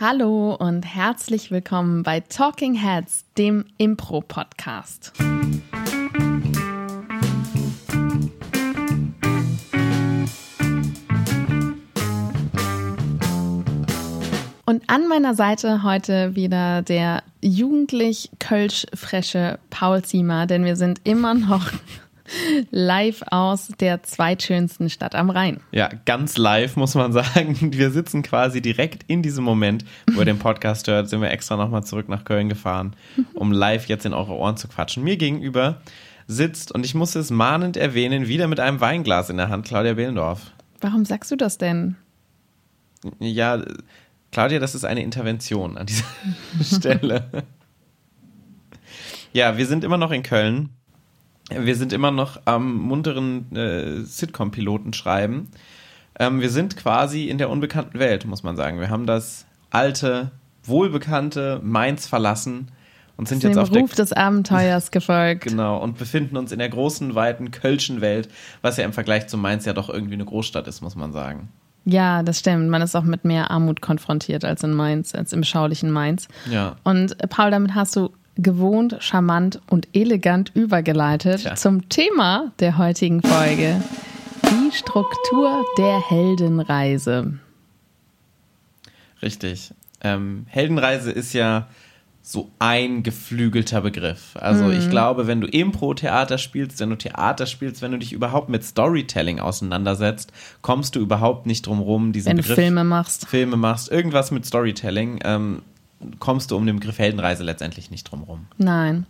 Hallo und herzlich willkommen bei Talking Heads, dem Impro-Podcast. Und an meiner Seite heute wieder der jugendlich kölsch-fresche Paul Ziemer, denn wir sind immer noch live aus der zweitschönsten Stadt am Rhein. Ja, ganz live muss man sagen. Wir sitzen quasi direkt in diesem Moment, wo ihr den Podcast hört, sind wir extra nochmal zurück nach Köln gefahren, um live jetzt in eure Ohren zu quatschen. Mir gegenüber sitzt, und ich muss es mahnend erwähnen, wieder mit einem Weinglas in der Hand, Claudia Behlendorf. Warum sagst du das denn? Ja, Claudia, das ist eine Intervention an dieser Stelle. Ja, wir sind immer noch in Köln wir sind immer noch am munteren äh, Sitcom-Piloten schreiben. Ähm, wir sind quasi in der unbekannten Welt, muss man sagen. Wir haben das alte, wohlbekannte Mainz verlassen und sind Dem jetzt auf Ruf der des Abenteuers gefolgt. genau und befinden uns in der großen, weiten Kölschen Welt, was ja im Vergleich zu Mainz ja doch irgendwie eine Großstadt ist, muss man sagen. Ja, das stimmt. Man ist auch mit mehr Armut konfrontiert als in Mainz, als im schaulichen Mainz. Ja. Und äh, Paul, damit hast du gewohnt, charmant und elegant übergeleitet Tja. zum Thema der heutigen Folge. Die Struktur der Heldenreise. Richtig. Ähm, Heldenreise ist ja so ein geflügelter Begriff. Also ich glaube, wenn du Impro-Theater spielst, wenn du Theater spielst, wenn du dich überhaupt mit Storytelling auseinandersetzt, kommst du überhaupt nicht drum rum, diesen Wenn Begriff Filme machst. Filme machst, irgendwas mit Storytelling, ähm, kommst du um den Begriff Heldenreise letztendlich nicht drum rum. Nein.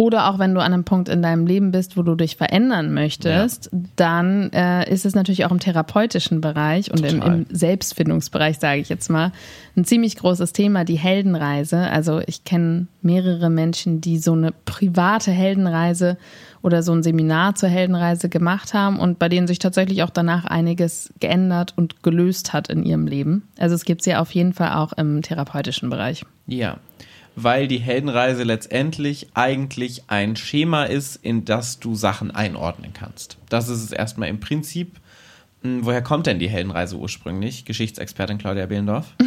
Oder auch wenn du an einem Punkt in deinem Leben bist, wo du dich verändern möchtest, dann äh, ist es natürlich auch im therapeutischen Bereich und im, im Selbstfindungsbereich, sage ich jetzt mal, ein ziemlich großes Thema, die Heldenreise. Also ich kenne mehrere Menschen, die so eine private Heldenreise oder so ein Seminar zur Heldenreise gemacht haben und bei denen sich tatsächlich auch danach einiges geändert und gelöst hat in ihrem Leben. Also es gibt sie auf jeden Fall auch im therapeutischen Bereich. Ja, weil die Heldenreise letztendlich eigentlich ein Schema ist, in das du Sachen einordnen kannst. Das ist es erstmal im Prinzip. Hm, Woher kommt denn die Heldenreise ursprünglich? Geschichtsexpertin Claudia Behlendorf.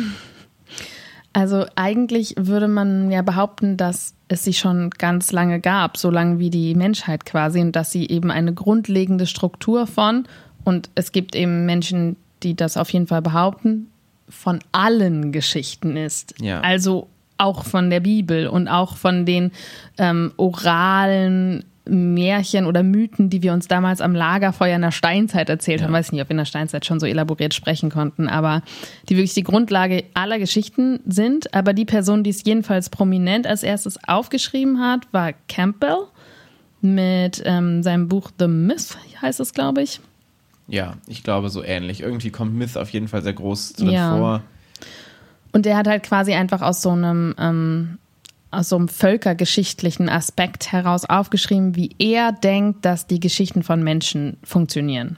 Also eigentlich würde man ja behaupten, dass es sie schon ganz lange gab, so lange wie die Menschheit quasi, und dass sie eben eine grundlegende Struktur von, und es gibt eben Menschen, die das auf jeden Fall behaupten, von allen Geschichten ist. Ja. Also auch von der Bibel und auch von den ähm, oralen Märchen oder Mythen, die wir uns damals am Lagerfeuer in der Steinzeit erzählt haben. Weiß nicht, ob wir in der Steinzeit schon so elaboriert sprechen konnten, aber die wirklich die Grundlage aller Geschichten sind. Aber die Person, die es jedenfalls prominent als erstes aufgeschrieben hat, war Campbell mit ähm, seinem Buch The Myth, heißt es, glaube ich. Ja, ich glaube so ähnlich. Irgendwie kommt Myth auf jeden Fall sehr groß drin Ja. vor. Und der hat halt quasi einfach aus so einem, ähm, aus so einem völkergeschichtlichen Aspekt heraus aufgeschrieben, wie er denkt, dass die Geschichten von Menschen funktionieren.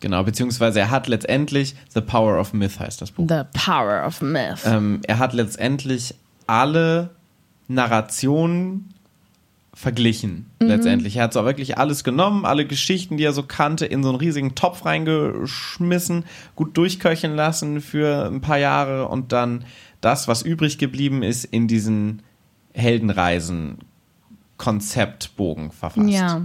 Genau, beziehungsweise er hat letztendlich The Power of Myth heißt das Buch. The Power of Myth. Ähm, er hat letztendlich alle Narrationen verglichen, letztendlich. Er hat so wirklich alles genommen, alle Geschichten, die er so kannte, in so einen riesigen Topf reingeschmissen, gut durchköcheln lassen für ein paar Jahre und dann das, was übrig geblieben ist, in diesen Heldenreisen-Konzeptbogen verfasst. ja.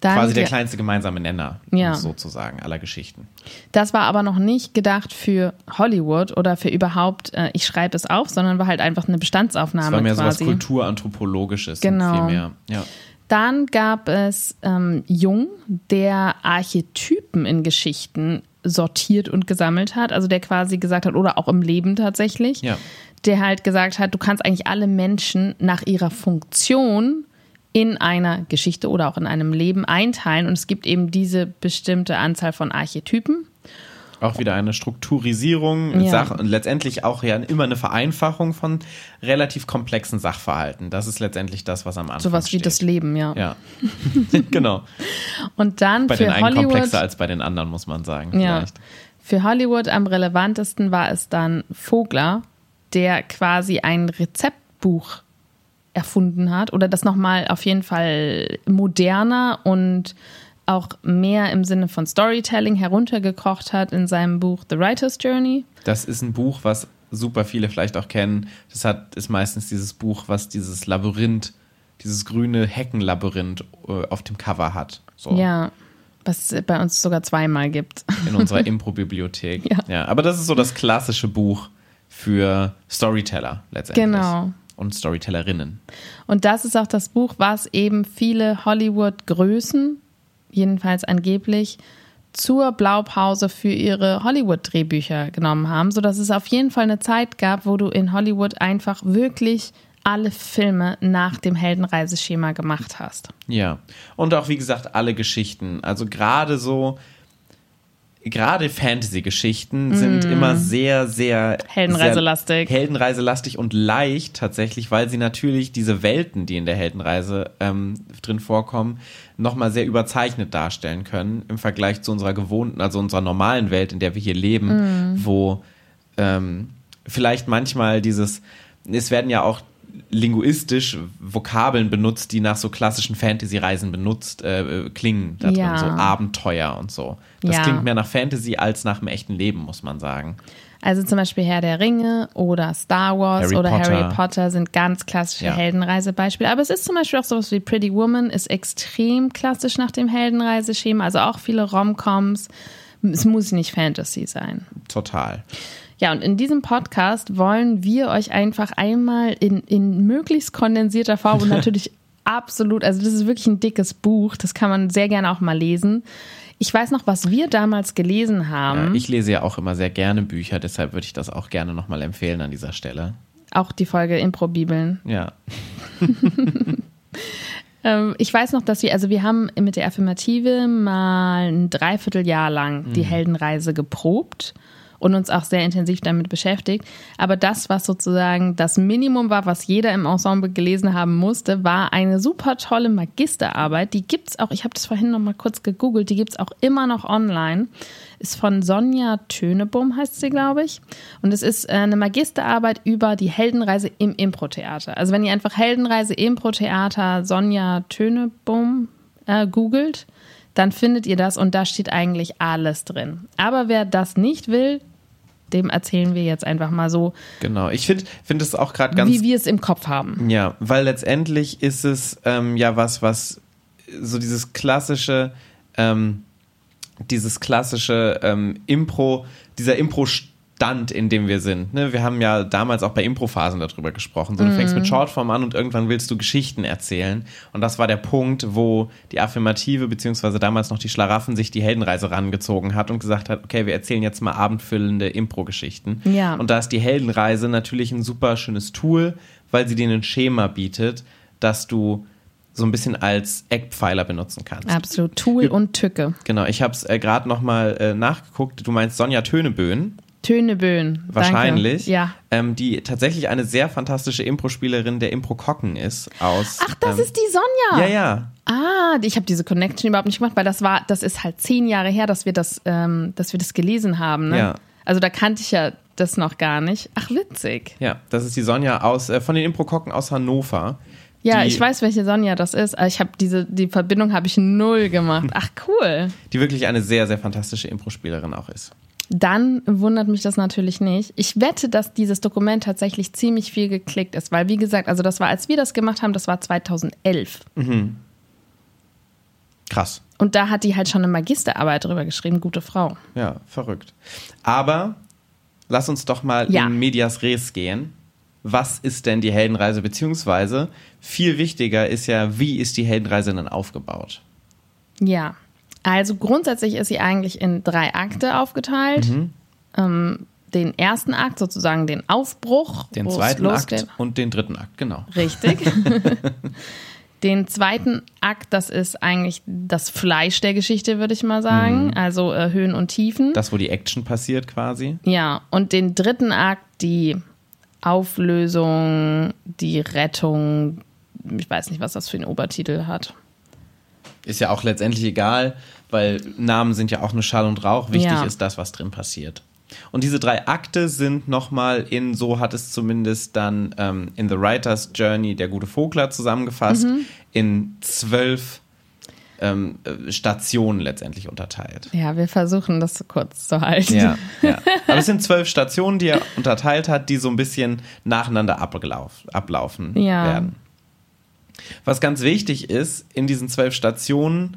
Dann, Quasi der kleinste gemeinsame Nenner, Ja. sozusagen, aller Geschichten. das war aber noch nicht gedacht für Hollywood oder für überhaupt, äh, ich schreibe es auf, sondern war halt einfach eine Bestandsaufnahme Das war mehr so was quasi. Kulturanthropologisches. Genau. Viel mehr. Ja. Dann gab es ähm, Jung, der Archetypen in Geschichten sortiert und gesammelt hat, also der quasi gesagt hat, oder auch im Leben tatsächlich, Ja. der halt gesagt hat, du kannst eigentlich alle Menschen nach ihrer Funktion in einer Geschichte oder auch in einem Leben einteilen und es gibt eben diese bestimmte Anzahl von Archetypen. Auch wieder eine Strukturisierung, Ja. Sach und letztendlich auch ja immer eine Vereinfachung von relativ komplexen Sachverhalten. Das ist letztendlich das, was am Anfang Sowas wie steht. das Leben, ja. Ja, genau. Und dann Bei für den einen Hollywood komplexer als bei den anderen, muss man sagen. Ja. Vielleicht. Für Hollywood am relevantesten war es dann Vogler, der quasi ein Rezeptbuch erfunden hat oder das nochmal auf jeden Fall moderner und auch mehr im Sinne von Storytelling heruntergekocht hat in seinem Buch The Writer's Journey. Das ist ein Buch, was super viele vielleicht auch kennen. Das hat, ist meistens dieses Buch, was dieses Labyrinth, dieses grüne Heckenlabyrinth äh, auf dem Cover hat. So. Ja, was es bei uns sogar zweimal gibt. In unserer Impro-Bibliothek. Ja. ja. Aber das ist so das klassische Buch für Storyteller letztendlich. Genau. Und Storytellerinnen. Und das ist auch das Buch, was eben viele Hollywood-Größen, jedenfalls angeblich, zur Blaupause für ihre Hollywood-Drehbücher genommen haben, sodass es auf jeden Fall eine Zeit gab, wo du in Hollywood einfach wirklich alle Filme nach dem Heldenreiseschema gemacht hast. Ja. Und auch, wie gesagt, alle Geschichten. Also gerade so, gerade Fantasy-Geschichten sind immer sehr, sehr Heldenreiselastig. Sehr heldenreiselastig und leicht tatsächlich, weil sie natürlich diese Welten, die in der Heldenreise ähm, drin vorkommen, nochmal sehr überzeichnet darstellen können im Vergleich zu unserer gewohnten, also unserer normalen Welt, in der wir hier leben, wo ähm, vielleicht manchmal dieses, es werden ja auch linguistisch Vokabeln benutzt, die nach so klassischen Fantasy-Reisen benutzt äh, klingen. Da drin, Ja. so Abenteuer und so. Das Ja. klingt mehr nach Fantasy als nach dem echten Leben, muss man sagen. Also zum Beispiel Herr der Ringe oder Star Wars Harry oder Potter. Harry Potter sind ganz klassische Ja. Heldenreisebeispiele. Aber es ist zum Beispiel auch sowas wie Pretty Woman, ist extrem klassisch nach dem Heldenreiseschema. Also auch viele Romcoms. Es muss nicht Fantasy sein. Total. Ja, und in diesem Podcast wollen wir euch einfach einmal in, in möglichst kondensierter Form und natürlich absolut, also das ist wirklich ein dickes Buch, das kann man sehr gerne auch mal lesen. Ich weiß noch, was wir damals gelesen haben. Ja, ich lese ja auch immer sehr gerne Bücher, deshalb würde ich das auch gerne nochmal empfehlen an dieser Stelle. auch die Folge Impro-Bibeln. Ja. Ähm, ich weiß noch, dass wir, also wir haben mit der Affirmative mal ein Dreivierteljahr lang die Heldenreise geprobt und uns auch sehr intensiv damit beschäftigt. Aber das, was sozusagen das Minimum war, was jeder im Ensemble gelesen haben musste, war eine super tolle Magisterarbeit. Die gibt's auch, ich habe das vorhin noch mal kurz gegoogelt, die gibt's auch immer noch online. Ist von Sonja Tönebum, heißt sie, glaube ich. Und es ist äh, eine Magisterarbeit über die Heldenreise im Impro-Theater. Also wenn ihr einfach Heldenreise Impro-Theater Sonja Tönebum äh, googelt, dann findet ihr das und da steht eigentlich alles drin. Aber wer das nicht will, dem erzählen wir jetzt einfach mal so, Genau. Ich finde finde es auch gerade ganz wie wir es im Kopf haben. Ja, weil letztendlich ist es ähm, ja was, was so dieses klassische, ähm, dieses klassische ähm, Impro, dieser Impro-Stand, in dem wir sind. Ne? Wir haben ja damals auch bei Impro-Phasen darüber gesprochen. So, du fängst mit Shortform an und irgendwann willst du Geschichten erzählen. Und das war der Punkt, wo die Affirmative, beziehungsweise damals noch die Schlaraffen, sich die Heldenreise rangezogen hat und gesagt hat, okay, wir erzählen jetzt mal abendfüllende Impro-Geschichten. Ja. Und da ist die Heldenreise natürlich ein super schönes Tool, weil sie dir ein Schema bietet, das du so ein bisschen als Eckpfeiler benutzen kannst. Absolut. Tool und Tücke. Genau, ich habe es äh, gerade nochmal äh, nachgeguckt. Du meinst Sonja Töneböen, Töneböen. wahrscheinlich, Danke. Ja. ähm, die tatsächlich eine sehr fantastische Impro-Spielerin der Impro-Kocken ist. Aus, Ach, das ähm, ist die Sonja. Ja, ja. Ah, ich habe diese Connection überhaupt nicht gemacht, weil das war, das ist halt zehn Jahre her, dass wir das, ähm, dass wir das gelesen haben. Ne? Ja. Also da kannte ich ja das noch gar nicht. Ach, witzig. Ja, das ist die Sonja aus, äh, von den Impro-Kocken aus Hannover. Ja, ich weiß, welche Sonja das ist. Ich habe diese, die Verbindung habe ich null gemacht. Ach, cool. Die wirklich eine sehr, sehr fantastische Impro-Spielerin auch ist. Dann wundert mich das natürlich nicht. Ich wette, dass dieses Dokument tatsächlich ziemlich viel geklickt ist, weil, wie gesagt, also das war, als wir das gemacht haben, das war 2011. Krass. Und da hat die halt schon eine Magisterarbeit drüber geschrieben, gute Frau. Ja, verrückt. Aber lass uns doch mal Ja. in Medias Res gehen. Was ist denn die Heldenreise? Beziehungsweise viel wichtiger ist ja, wie ist die Heldenreise denn aufgebaut? Ja, also grundsätzlich ist sie eigentlich in drei Akte aufgeteilt. Mhm. Ähm, den ersten Akt, sozusagen den Aufbruch. Den zweiten. Akt und den dritten Akt, genau. Richtig. den zweiten Akt, das ist eigentlich das Fleisch der Geschichte, würde ich mal sagen. Also äh, Höhen und Tiefen. Mhm. Das, wo die Action passiert quasi. Ja, und den dritten Akt, die Auflösung, die Rettung. Ich weiß nicht, was das für einen Obertitel hat. Ist ja auch letztendlich egal, weil Namen sind ja auch nur Schall und Rauch. Wichtig Ja. ist das, was drin passiert. Und diese drei Akte sind nochmal in, so hat es zumindest dann ähm, in The Writer's Journey der gute Vogler zusammengefasst, Mhm. in zwölf ähm, äh, Stationen letztendlich unterteilt. Ja, wir versuchen das so kurz zu halten. Ja, ja. Aber es sind zwölf Stationen, die er unterteilt hat, die so ein bisschen nacheinander ablauf, ablaufen Ja. werden. Was ganz wichtig ist, in diesen zwölf Stationen,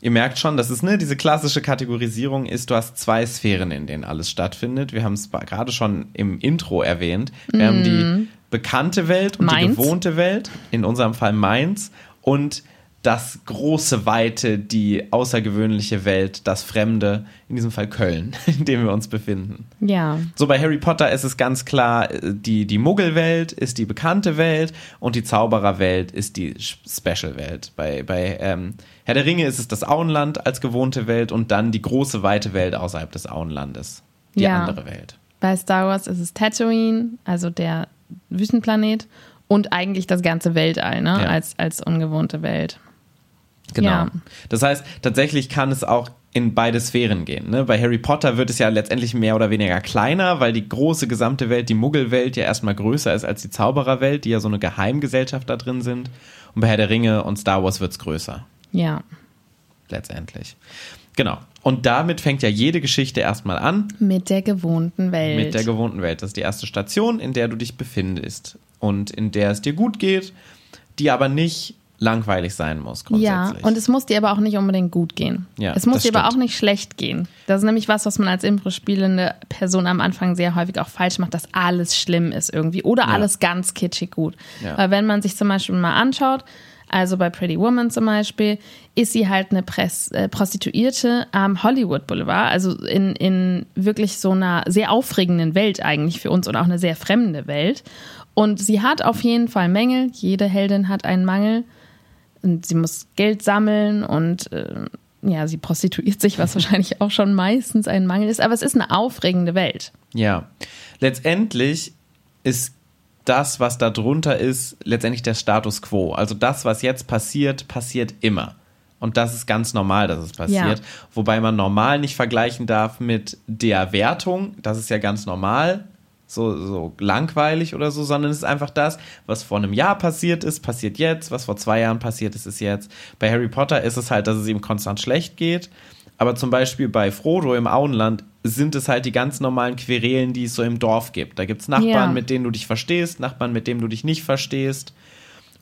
ihr merkt schon, das ist ne, diese klassische Kategorisierung ist, du hast zwei Sphären, in denen alles stattfindet. Wir haben es gerade schon im Intro erwähnt. Wir haben die bekannte Welt und die Mainz. gewohnte Welt, in unserem Fall Mainz, und das große, weite, die außergewöhnliche Welt, das Fremde, in diesem Fall Köln, in dem wir uns befinden. Ja. So bei Harry Potter ist es ganz klar, äh, die, die Muggelwelt ist die bekannte Welt und die Zaubererwelt ist die Special-Welt. Bei, bei ähm, Herr der Ringe ist es das Auenland als gewohnte Welt und dann die große, weite Welt außerhalb des Auenlandes. Die Ja. andere Welt. Bei Star Wars ist es Tatooine, also der Wüstenplanet und eigentlich das ganze Weltall, ne? Ja. Als, als ungewohnte Welt. Genau. Ja. Das heißt, tatsächlich kann es auch in beide Sphären gehen. Ne? Bei Harry Potter wird es ja letztendlich mehr oder weniger kleiner, weil die große gesamte Welt, die Muggelwelt, ja erstmal größer ist als die Zaubererwelt, die ja so eine Geheimgesellschaft da drin sind. Und bei Herr der Ringe und Star Wars wird es größer, Ja. letztendlich. Genau. Und damit fängt ja jede Geschichte erstmal an Mit der gewohnten Welt. mit der gewohnten Welt. Das ist die erste Station, in der du dich befindest und in der es dir gut geht, die aber nicht langweilig sein muss ja, grundsätzlich. und es muss dir aber auch nicht unbedingt gut gehen. Ja, es muss dir aber auch stimmt. nicht schlecht gehen. Das ist nämlich was, was man als Impro-spielende Person am Anfang sehr häufig auch falsch macht, dass alles schlimm ist irgendwie oder alles ganz kitschig gut. Ja. Weil wenn man sich zum Beispiel mal anschaut, also bei Pretty Woman zum Beispiel, ist sie halt eine Press, äh, Prostituierte am Hollywood Boulevard, also in, in wirklich so einer sehr aufregenden Welt eigentlich für uns und auch eine sehr fremde Welt. Und sie hat auf jeden Fall Mängel. Jede Heldin hat einen Mangel. Und sie muss Geld sammeln und äh, ja, sie prostituiert sich, was wahrscheinlich auch schon meistens ein Mangel ist. Aber es ist eine aufregende Welt. Ja, letztendlich ist das, was da drunter ist, letztendlich der Status quo. Also das, was jetzt passiert, passiert immer. Und das ist ganz normal, dass es passiert. Ja. Wobei man normal nicht vergleichen darf mit der Wertung. Das ist ja ganz normal. So, so langweilig oder so, sondern es ist einfach das, was vor einem Jahr passiert ist, passiert jetzt, was vor zwei Jahren passiert ist, ist jetzt. Bei Harry Potter ist es halt, dass es ihm konstant schlecht geht. Aber zum Beispiel bei Frodo im Auenland sind es halt die ganz normalen Querelen, die es so im Dorf gibt. Da gibt es Nachbarn, Ja. mit denen du dich verstehst, Nachbarn, mit denen du dich nicht verstehst.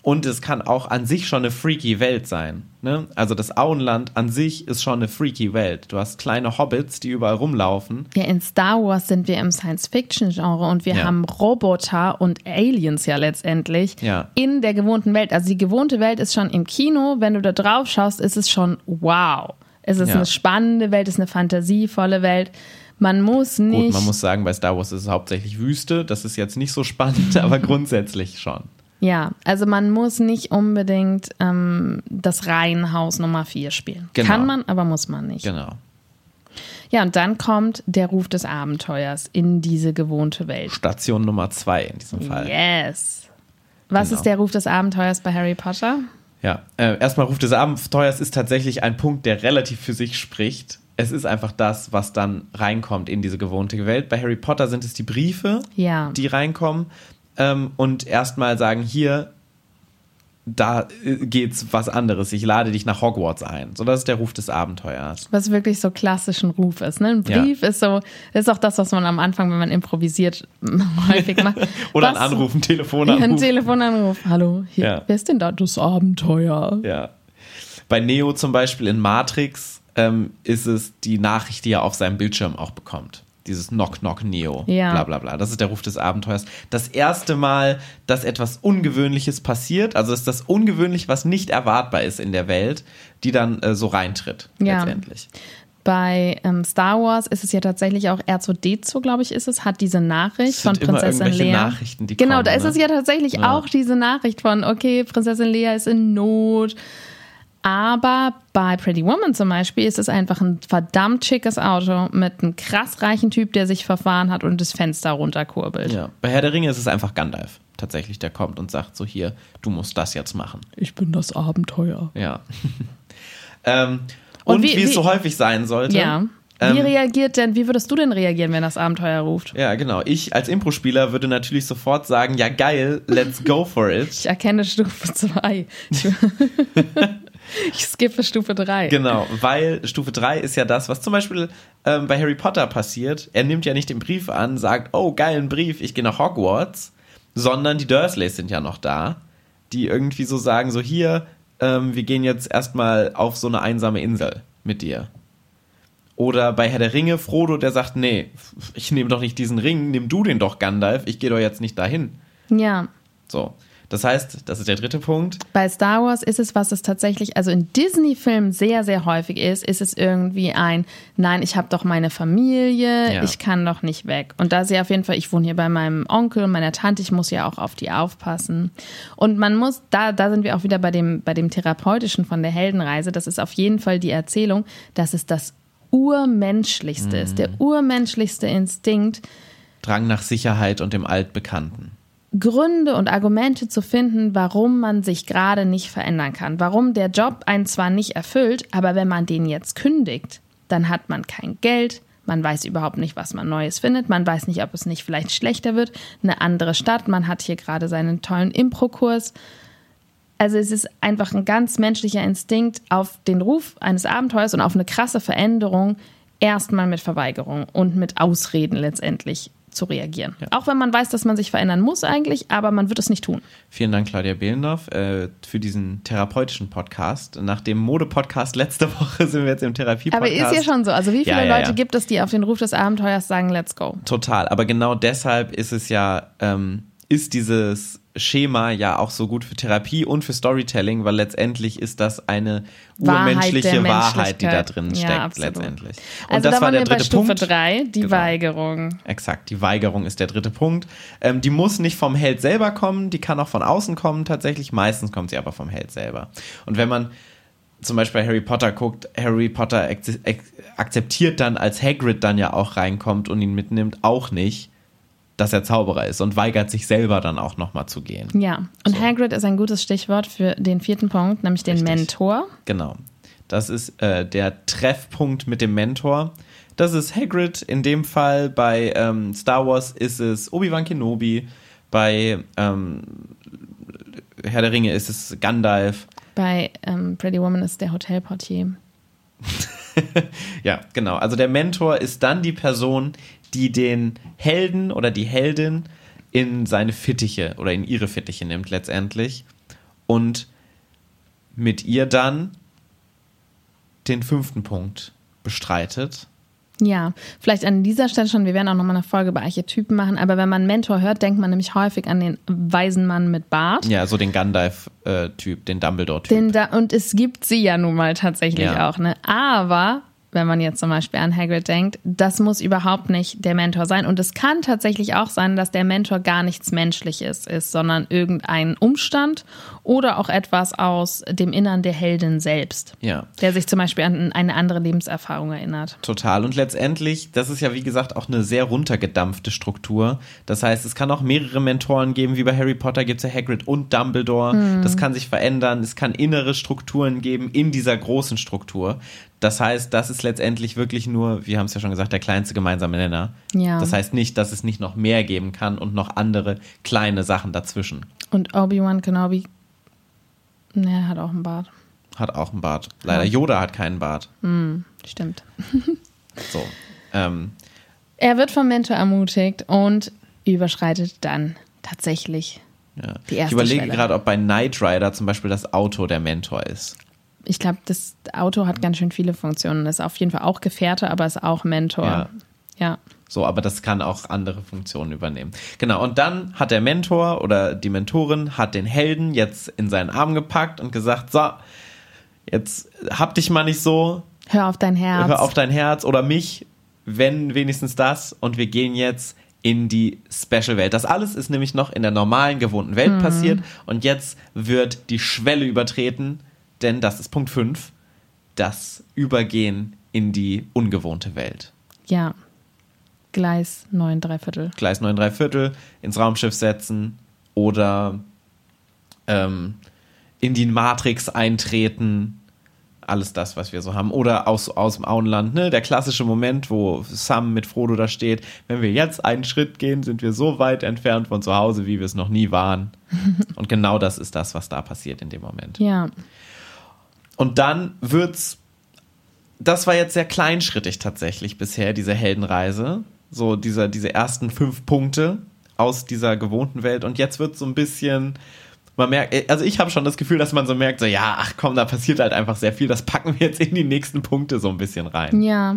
Und es kann auch an sich schon eine freaky Welt sein. Ne? Also das Auenland an sich ist schon eine freaky Welt. Du hast kleine Hobbits, die überall rumlaufen. Ja, in Star Wars sind wir im Science-Fiction-Genre und wir Ja. haben Roboter und Aliens ja letztendlich Ja. in der gewohnten Welt. Also die gewohnte Welt ist schon im Kino, wenn du da drauf schaust, ist es schon wow. Es ist Ja. eine spannende Welt, es ist eine fantasievolle Welt. Man muss nicht. Gut, man muss sagen, bei Star Wars ist es hauptsächlich Wüste. Das ist jetzt nicht so spannend, aber grundsätzlich schon. Ja, also man muss nicht unbedingt ähm, das Reihenhaus Nummer 4 spielen. Genau. Kann man, aber muss man nicht. Genau. Ja, und dann kommt der Ruf des Abenteuers in diese gewohnte Welt. Station Nummer zwei in diesem Fall. Yes. Was Genau. ist der Ruf des Abenteuers bei Harry Potter? Ja, äh, erstmal Ruf des Abenteuers ist tatsächlich ein Punkt, der relativ für sich spricht. Es ist einfach das, was dann reinkommt in diese gewohnte Welt. Bei Harry Potter sind es die Briefe, Ja. die reinkommen ähm, und erstmal sagen, hier, da äh, geht's was anderes. Ich lade dich nach Hogwarts ein. So, das ist der Ruf des Abenteuers. Was wirklich so klassischen Ruf ist. Ne? Ein Ja. Brief ist so, ist auch das, was man am Anfang, wenn man improvisiert, häufig macht. Oder was, ein Anruf, ein Ja, Telefonanruf. ein Telefonanruf. Hallo, hier, Ja. wer ist denn da das Abenteuer? Ja. Bei Neo zum Beispiel in Matrix ähm, ist es die Nachricht, die er auf seinem Bildschirm auch bekommt. Dieses Knock Knock Neo. Ja. Bla bla bla. Das ist der Ruf des Abenteuers. Das erste Mal, dass etwas Ungewöhnliches passiert, also ist das ungewöhnlich, was nicht erwartbar ist in der Welt, die dann äh, so reintritt. Ja. Letztendlich. Bei ähm, Star Wars ist es ja tatsächlich auch R2D2, glaube ich, ist es, hat diese Nachricht von Prinzessin Lea. Nachrichten, die genau, kommen, da ist ne? es ja tatsächlich Ja. auch diese Nachricht von, okay, Prinzessin Lea ist in Not. Aber bei Pretty Woman zum Beispiel ist es einfach ein verdammt schickes Auto mit einem krass reichen Typ, der sich verfahren hat und das Fenster runterkurbelt. Ja. Bei Herr der Ringe ist es einfach Gandalf. Tatsächlich, der kommt und sagt so hier, du musst das jetzt machen. Ich bin das Abenteuer. Ja. ähm, und, Und wie, wie- es so häufig sein sollte. Ja. Wie Ähm, reagiert denn, wie würdest du denn reagieren, wenn das Abenteuer ruft? Ja, genau. Ich als Impro-Spieler würde natürlich sofort sagen, ja geil, let's go for it. Ich erkenne Stufe 2. Ich skippe Stufe 3. Genau, weil Stufe 3 ist ja das, was zum Beispiel ähm, bei Harry Potter passiert. Er nimmt ja nicht den Brief an, sagt, oh, geilen Brief, ich gehe nach Hogwarts, sondern die Dursleys sind ja noch da, die irgendwie so sagen, so hier, ähm, wir gehen jetzt erstmal auf so eine einsame Insel mit dir. Oder bei Herr der Ringe, Frodo, der sagt, nee, ich nehme doch nicht diesen Ring, nimm du den doch, Gandalf, ich gehe doch jetzt nicht dahin. Ja. So. Das heißt, das ist der dritte Punkt. Bei Star Wars ist es, was es tatsächlich, also in Disney-Filmen sehr, sehr häufig ist, ist es irgendwie ein, nein, ich habe doch meine Familie, Ja. ich kann doch nicht weg. Und da sie auf jeden Fall, ich wohne hier bei meinem Onkel, meiner Tante, ich muss ja auch auf die aufpassen. Und man muss, da, da sind wir auch wieder bei dem, bei dem Therapeutischen von der Heldenreise, das ist auf jeden Fall die Erzählung, dass es das Urmenschlichste ist, der urmenschlichste Instinkt, Drang nach Sicherheit und dem Altbekannten. Gründe und Argumente zu finden, warum man sich gerade nicht verändern kann. Warum der Job einen zwar nicht erfüllt, aber wenn man den jetzt kündigt, dann hat man kein Geld, man weiß überhaupt nicht, was man Neues findet, man weiß nicht, ob es nicht vielleicht schlechter wird, eine andere Stadt, man hat hier gerade seinen tollen Impro-Kurs. Also es ist einfach ein ganz menschlicher Instinkt auf den Ruf eines Abenteuers und auf eine krasse Veränderung erstmal mit Verweigerung und mit Ausreden letztendlich zu reagieren. Auch wenn man weiß, dass man sich verändern muss eigentlich, aber man wird es nicht tun. Vielen Dank, Claudia Behlendorf, äh, für diesen therapeutischen Podcast. Nach dem Mode-Podcast letzte Woche sind wir jetzt im Aber Therapie-Podcast. ist ja schon so. Also wie viele Ja, ja, Leute ja. gibt es, die auf den Ruf des Abenteuers sagen, let's go? Total, aber genau deshalb ist es ja, ähm, ist dieses Schema ja auch so gut für Therapie und für Storytelling, weil letztendlich ist das eine Wahrheit urmenschliche der Wahrheit, die da drin Ja, steckt absolut. letztendlich. Und Also das da war der wir bei dritte Stufe Punkt. 3, die Genau. Weigerung. Exakt, die Weigerung ist der dritte Punkt. Ähm, die muss nicht vom Held selber kommen, die kann auch von außen kommen tatsächlich. Meistens kommt sie aber vom Held selber. Und wenn man zum Beispiel bei Harry Potter guckt, Harry Potter ak- ak- akzeptiert dann, als Hagrid dann ja auch reinkommt und ihn mitnimmt, auch nicht, dass er Zauberer ist und weigert sich selber dann auch nochmal zu gehen. Ja, und Hagrid ist ein gutes Stichwort für den vierten Punkt, nämlich den Richtig. Mentor. Genau. Das ist äh, der Treffpunkt mit dem Mentor. Das ist Hagrid. In dem Fall bei ähm, Star Wars ist es Obi-Wan Kenobi. Bei ähm, Herr der Ringe ist es Gandalf. Bei ähm, Pretty Woman ist der Hotelportier. Ja, genau. Also der Mentor ist dann die Person, die den Helden oder die Heldin in seine Fittiche oder in ihre Fittiche nimmt letztendlich und mit ihr dann den fünften Punkt bestreitet. Ja, vielleicht an dieser Stelle schon, wir werden auch nochmal eine Folge über Archetypen machen, aber wenn man Mentor hört, denkt man nämlich häufig an den weisen Mann mit Bart. Ja, so den Gandalf-Typ, den Dumbledore-Typ. Den da, und es gibt sie ja nun mal tatsächlich Ja. auch, ne? Aber wenn man jetzt zum Beispiel an Hagrid denkt, das muss überhaupt nicht der Mentor sein. Und es kann tatsächlich auch sein, dass der Mentor gar nichts Menschliches ist, sondern irgendein Umstand oder auch etwas aus dem Innern der Heldin selbst, Ja, der sich zum Beispiel an eine andere Lebenserfahrung erinnert. total. Und letztendlich, das ist ja wie gesagt auch eine sehr runtergedampfte Struktur. Das heißt, es kann auch mehrere Mentoren geben, wie bei Harry Potter gibt es ja Hagrid und Dumbledore. Das kann sich verändern. Es kann innere Strukturen geben in dieser großen Struktur. Das heißt, das ist letztendlich wirklich nur, wir haben es ja schon gesagt, der kleinste gemeinsame Nenner. Ja. Das heißt nicht, dass es nicht noch mehr geben kann und noch andere kleine Sachen dazwischen. Und Obi-Wan Kenobi, ne, er hat auch einen Bart. Hat auch einen Bart. Leider Yoda hat keinen Bart. Stimmt. So. Ähm, Er wird vom Mentor ermutigt und überschreitet dann tatsächlich ja. Die ich erste überlege Schwelle. gerade, ob bei Knight Rider zum Beispiel das Auto der Mentor ist. Ich glaube, das Auto hat ganz schön viele Funktionen. Ist auf jeden Fall auch Gefährte, aber ist auch Mentor. Ja. Ja. So, aber das kann auch andere Funktionen übernehmen. Genau, und dann hat der Mentor oder die Mentorin hat den Helden jetzt in seinen Arm gepackt und gesagt, so, jetzt hab dich mal nicht so, Hör auf dein Herz. hör auf dein Herz oder mich, wenn wenigstens das und wir gehen jetzt in die Special-Welt. Das alles ist nämlich noch in der normalen, gewohnten Welt passiert und jetzt wird die Schwelle übertreten, denn das ist Punkt 5, das Übergehen in die ungewohnte Welt. Ja. Gleis 9, drei Viertel. Gleis 9 3 Viertel ins Raumschiff setzen oder ähm, in die Matrix eintreten. Alles das, was wir so haben. Oder aus, aus dem Auenland, ne? Der klassische Moment, wo Sam mit Frodo da steht. Wenn wir jetzt einen Schritt gehen, sind wir so weit entfernt von zu Hause, wie wir es noch nie waren. Und genau das ist das, was da passiert in dem Moment. Ja. Und dann wird's. Das war jetzt sehr kleinschrittig tatsächlich bisher, diese Heldenreise. So dieser, diese ersten fünf Punkte aus dieser gewohnten Welt. Und jetzt wird so ein bisschen. Man merkt, also ich habe schon das Gefühl, dass man so merkt, so ja, ach komm, da passiert halt einfach sehr viel. Das packen wir jetzt in die nächsten Punkte so ein bisschen rein. Ja,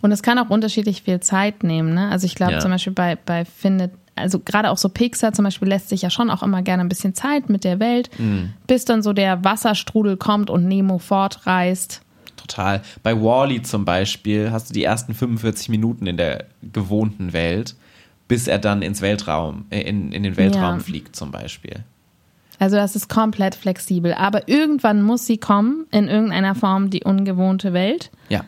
und es kann auch unterschiedlich viel Zeit nehmen. Ne? Also ich glaube Ja. zum Beispiel bei, bei Findet, also gerade auch so Pixar zum Beispiel lässt sich ja schon auch immer gerne ein bisschen Zeit mit der Welt, Mhm. bis dann so der Wasserstrudel kommt und Nemo fortreist. Total. Bei Wally zum Beispiel hast du die ersten 45 Minuten in der gewohnten Welt, bis er dann ins Weltraum, äh, in, in den Weltraum Ja. fliegt zum Beispiel. Also das ist komplett flexibel. Aber irgendwann muss sie kommen, in irgendeiner Form, die ungewohnte Welt. Ja.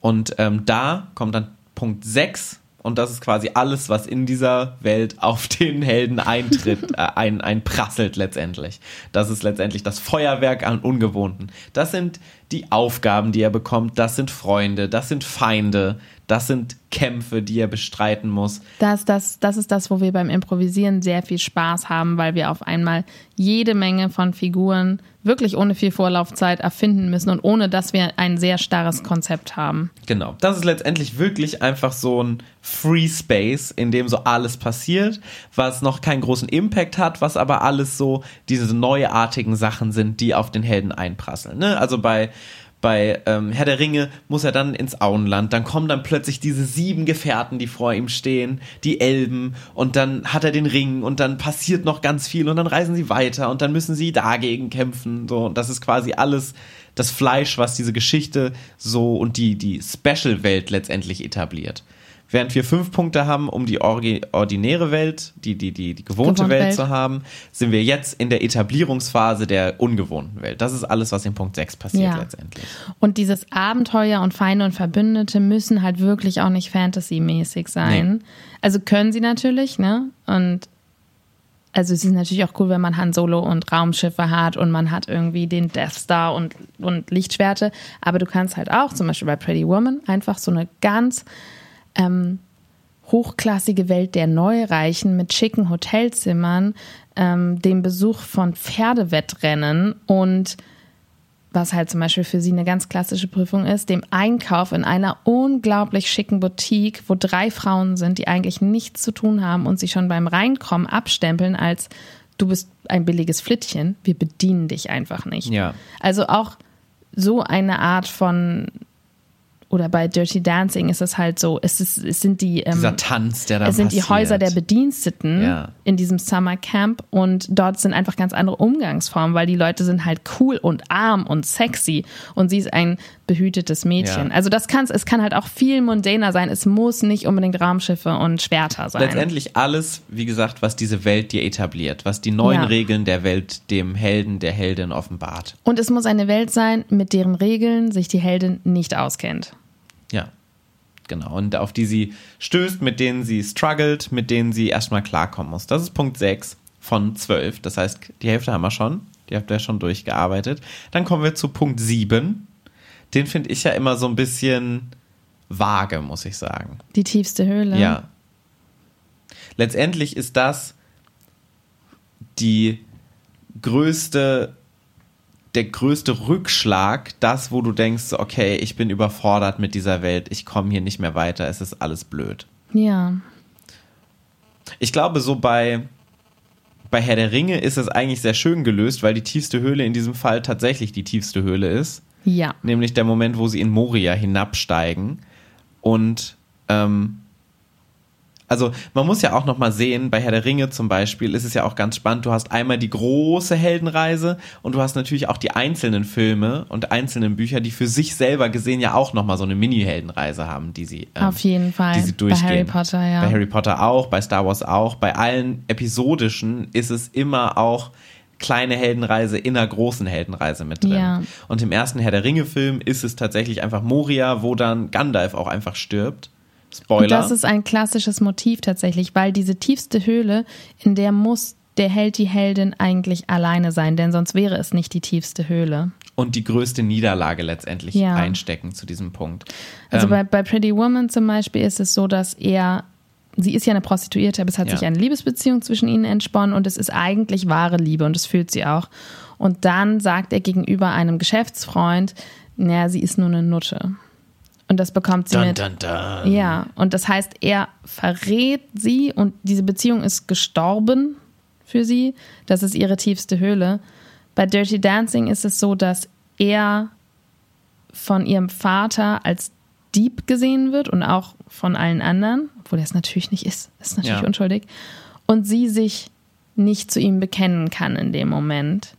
Und ähm, da kommt dann Punkt 6 und das ist quasi alles, was in dieser Welt auf den Helden eintritt, äh, ein, einprasselt letztendlich. Das ist letztendlich das Feuerwerk an Ungewohnten. Das sind die Aufgaben, die er bekommt, das sind Freunde, das sind Feinde, das sind Kämpfe, die er bestreiten muss. Das, das, das ist das, wo wir beim Improvisieren sehr viel Spaß haben, weil wir auf einmal jede Menge von Figuren wirklich ohne viel Vorlaufzeit erfinden müssen und ohne dass wir ein sehr starres Konzept haben. Genau. Das ist letztendlich wirklich einfach so ein Free Space, in dem so alles passiert, was noch keinen großen Impact hat, was aber alles so diese neuartigen Sachen sind, die auf den Helden einprasseln. Ne? Also bei bei ähm, Herr der Ringe muss er dann ins Auenland, dann kommen dann plötzlich diese sieben Gefährten, die vor ihm stehen, die Elben, und dann hat er den Ring und dann passiert noch ganz viel und dann reisen sie weiter und dann müssen sie dagegen kämpfen. So, und das ist quasi alles das Fleisch, was diese Geschichte so und die, die Special-Welt letztendlich etabliert. Während wir fünf Punkte haben, um die ordinäre Welt, die, die, die, die gewohnte Gewohnte Welt Welt. zu haben, sind wir jetzt in der Etablierungsphase der ungewohnten Welt. Das ist alles, was in Punkt 6 passiert Ja. letztendlich. Und dieses Abenteuer und Feinde und Verbündete müssen halt wirklich auch nicht Fantasy-mäßig sein. Nee. Also können sie natürlich, ne? Und also es ist natürlich auch cool, wenn man Han Solo und Raumschiffe hat und man hat irgendwie den Death Star und, und Lichtschwerte. Aber du kannst halt auch, zum Beispiel bei Pretty Woman, einfach so eine ganz ähm, hochklassige Welt der Neureichen mit schicken Hotelzimmern, ähm, dem Besuch von Pferdewettrennen und was halt zum Beispiel für sie eine ganz klassische Prüfung ist, dem Einkauf in einer unglaublich schicken Boutique, wo drei Frauen sind, die eigentlich nichts zu tun haben und sie schon beim Reinkommen abstempeln als du bist ein billiges Flittchen, wir bedienen dich einfach nicht. Ja. Also auch so eine Art von oder bei Dirty Dancing ist es halt so, es, ist, es sind die ähm, Dieser Tanz, der da es sind die. Häuser der Bediensteten Ja. in diesem Summer Camp und dort sind einfach ganz andere Umgangsformen, weil die Leute sind halt cool und arm und sexy und sie ist ein behütetes Mädchen. Ja. Also das kann es kann halt auch viel mundaner sein. Es muss nicht unbedingt Raumschiffe und Schwerter sein. Letztendlich alles, wie gesagt, was diese Welt dir etabliert, was die neuen Ja. Regeln der Welt dem Helden, der Heldin offenbart. Und es muss eine Welt sein, mit deren Regeln sich die Heldin nicht auskennt. Genau. Und auf die sie stößt, mit denen sie struggelt, mit denen sie erstmal klarkommen muss. Das ist Punkt 6 von 12. Das heißt, die Hälfte haben wir schon. Die habt ihr schon durchgearbeitet. Dann kommen wir zu Punkt 7. Den finde ich ja immer so ein bisschen vage, muss ich sagen. Die tiefste Höhle. Ja. Letztendlich ist das die größte, der größte Rückschlag, das, wo du denkst, okay, ich bin überfordert mit dieser Welt, ich komme hier nicht mehr weiter, es ist alles blöd. Ja. Ich glaube, so bei, bei Herr der Ringe ist es eigentlich sehr schön gelöst, weil die tiefste Höhle in diesem Fall tatsächlich die tiefste Höhle ist. Ja. Nämlich der Moment, wo sie in Moria hinabsteigen. Und ähm, also man muss ja auch noch mal sehen, bei Herr der Ringe zum Beispiel ist es ja auch ganz spannend, du hast einmal die große Heldenreise und du hast natürlich auch die einzelnen Filme und einzelnen Bücher, die für sich selber gesehen ja auch noch mal so eine Mini-Heldenreise haben, die sie ähm, Auf jeden Fall. die sie Bei durchgehen. Harry Potter, ja. Bei Harry Potter auch, bei Star Wars auch, bei allen episodischen ist es immer auch kleine Heldenreise in einer großen Heldenreise mit drin. Ja. Und im ersten Herr der Ringe-Film ist es tatsächlich einfach Moria, wo dann Gandalf auch einfach stirbt. Spoiler. Und das ist ein klassisches Motiv tatsächlich, weil diese tiefste Höhle, in der muss der Held, die Heldin eigentlich alleine sein, denn sonst wäre es nicht die tiefste Höhle. und die größte Niederlage letztendlich Ja. einstecken zu diesem Punkt. Also Ähm, bei, bei Pretty Woman zum Beispiel ist es so, dass er, sie ist ja eine Prostituierte, aber es hat Ja. sich eine Liebesbeziehung zwischen ihnen entsponnen und es ist eigentlich wahre Liebe und das fühlt sie auch. Und dann sagt er gegenüber einem Geschäftsfreund, naja, sie ist nur eine Nutte. Und das bekommt sie Dun, mit. dun, dun. Ja, und das heißt, er verrät sie und diese Beziehung ist gestorben für sie. Das ist ihre tiefste Höhle. Bei Dirty Dancing ist es so, dass er von ihrem Vater als Dieb gesehen wird und auch von allen anderen, obwohl er es natürlich nicht ist, ist natürlich Ja. unschuldig. Und sie sich nicht zu ihm bekennen kann in dem Moment.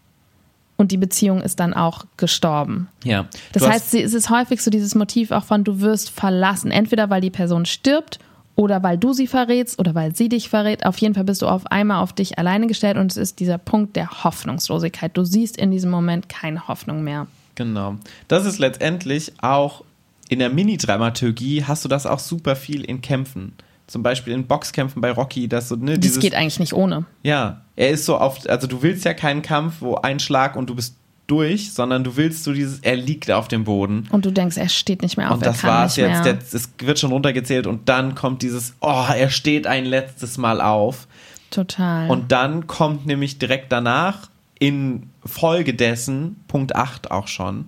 Und die Beziehung ist dann auch gestorben. Ja. Das heißt, sie- es ist häufig so dieses Motiv auch von, du wirst verlassen. Entweder weil die Person stirbt oder weil du sie verrätst oder weil sie dich verrät. Auf jeden Fall bist du auf einmal auf dich alleine gestellt und es ist dieser Punkt der Hoffnungslosigkeit. Du siehst in diesem Moment keine Hoffnung mehr. Genau. Das ist letztendlich auch in der Mini-Dramaturgie hast du das auch super viel in Kämpfen. Zum Beispiel in Boxkämpfen bei Rocky, dass so, ne, Das dieses, geht eigentlich nicht ohne. ja, er ist so auf, also du willst ja keinen Kampf, wo ein Schlag und du bist durch, sondern du willst so dieses, er liegt auf dem Boden. Und du denkst, er steht nicht mehr auf, Und er das kann war's jetzt, der, es wird schon runtergezählt und dann kommt dieses, oh, er steht ein letztes Mal auf. Total. Und dann kommt nämlich direkt danach in Folge dessen, Punkt 8 auch schon,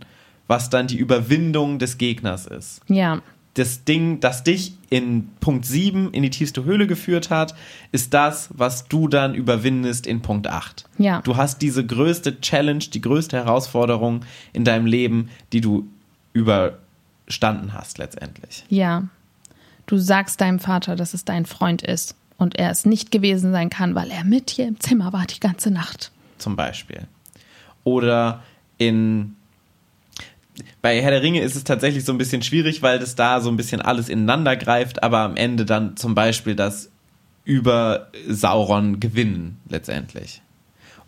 was dann die Überwindung des Gegners ist. ja, Das Ding, das dich in Punkt 7 in die tiefste Höhle geführt hat, ist das, was du dann überwindest in Punkt 8. Ja. Du hast diese größte Challenge, die größte Herausforderung in deinem Leben, die du überstanden hast letztendlich. ja. Du sagst deinem Vater, dass es dein Freund ist und er es nicht gewesen sein kann, weil er mit dir im Zimmer war die ganze Nacht. zum Beispiel. Oder in bei Herr der Ringe ist es tatsächlich so ein bisschen schwierig, weil das da so ein bisschen alles ineinander greift, aber am Ende dann zum Beispiel das über Sauron gewinnen letztendlich.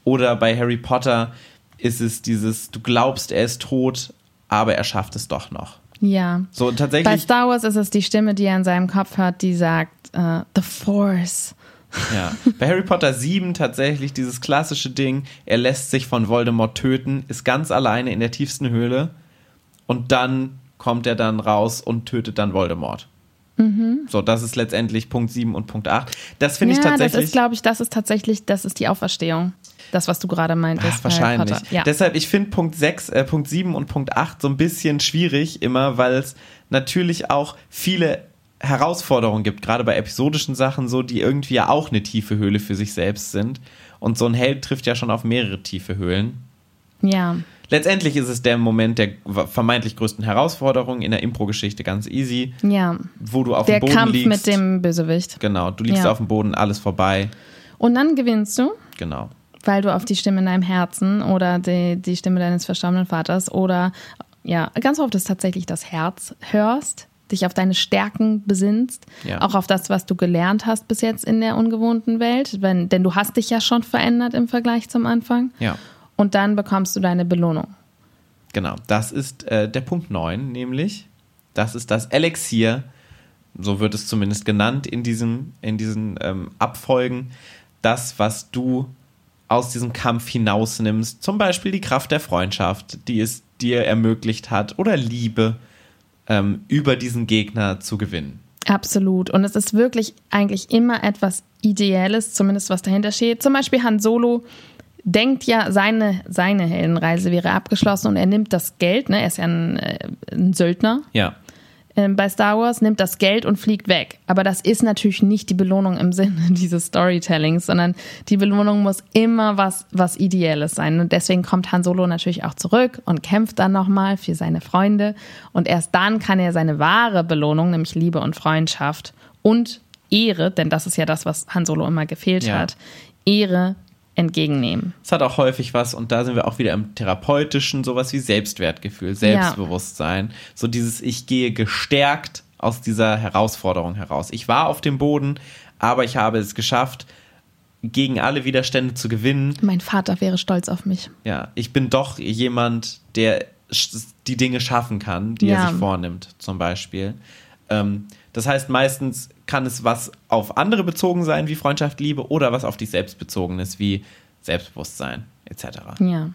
Oder bei Harry Potter ist es dieses, du glaubst, er ist tot, aber er schafft es doch noch. Ja. So Bei tatsächlich, Star Wars ist es die Stimme, die er in seinem Kopf hört, die sagt, äh, The Force. ja. Bei Harry Potter 7 tatsächlich dieses klassische Ding, er lässt sich von Voldemort töten, ist ganz alleine in der tiefsten Höhle und dann kommt er dann raus und tötet dann Voldemort. So, das ist letztendlich Punkt 7 und Punkt 8. Das finde ich Mhm. ja, das tatsächlich. ist, glaube ich, das ist tatsächlich, das ist die Auferstehung. Das, was du gerade meintest. Ach, wahrscheinlich. Ja. Deshalb, ich finde Punkt 6, äh, Punkt 7 und Punkt 8 so ein bisschen schwierig immer, weil es natürlich auch viele Herausforderungen gibt, gerade bei episodischen Sachen so, die irgendwie ja auch eine tiefe Höhle für sich selbst sind. Und so ein Held trifft ja schon auf mehrere tiefe Höhlen. Ja. Letztendlich ist es der Moment der vermeintlich größten Herausforderung in der Impro-Geschichte ganz easy, Ja. wo du auf Der dem Boden Kampf liegst. mit dem Bösewicht. Genau, du liegst Ja. auf dem Boden, alles vorbei. Und dann gewinnst du, Genau. weil du auf die Stimme in deinem Herzen oder die, die Stimme deines verstorbenen Vaters oder, ja, ganz oft ist tatsächlich das Herz hörst, dich auf deine Stärken besinnst, Ja. auch auf das, was du gelernt hast bis jetzt in der ungewohnten Welt, wenn, denn du hast dich ja schon verändert im Vergleich zum Anfang. Ja. Und dann bekommst du deine Belohnung. Genau, das ist äh, der Punkt 9, nämlich, das ist das Elixier, so wird es zumindest genannt in, diesem, in diesen ähm, Abfolgen, das, was du aus diesem Kampf hinausnimmst, zum Beispiel die Kraft der Freundschaft, die es dir ermöglicht hat, oder Liebe, ähm, über diesen Gegner zu gewinnen. Absolut. Und es ist wirklich eigentlich immer etwas Ideelles, zumindest was dahinter steht. Zum Beispiel Han Solo denkt ja, seine, seine Heldenreise wäre abgeschlossen und er nimmt das Geld, ne? er ist ja ein, äh, ein Söldner Ja, ähm, bei Star Wars, nimmt das Geld und fliegt weg. Aber das ist natürlich nicht die Belohnung im Sinne dieses Storytellings, sondern die Belohnung muss immer was, was Ideelles sein. Und deswegen kommt Han Solo natürlich auch zurück und kämpft dann nochmal für seine Freunde. Und erst dann kann er seine wahre Belohnung, nämlich Liebe und Freundschaft und Ehre, denn das ist ja das, was Han Solo immer gefehlt Ja. hat, Ehre entgegennehmen. es hat auch häufig was, und da sind wir auch wieder im therapeutischen, sowas wie Selbstwertgefühl, Selbstbewusstsein. So dieses, ich gehe gestärkt aus dieser Herausforderung heraus. Ich war auf dem Boden, aber ich habe es geschafft, gegen alle Widerstände zu gewinnen. Mein Vater wäre stolz auf mich. Ja, ich bin doch jemand, der die Dinge schaffen kann, die Ja. er sich vornimmt, zum Beispiel. Ähm, das heißt, meistens kann es was auf andere bezogen sein, wie Freundschaft, Liebe, oder was auf dich selbst bezogen ist, wie Selbstbewusstsein, etc. Ja.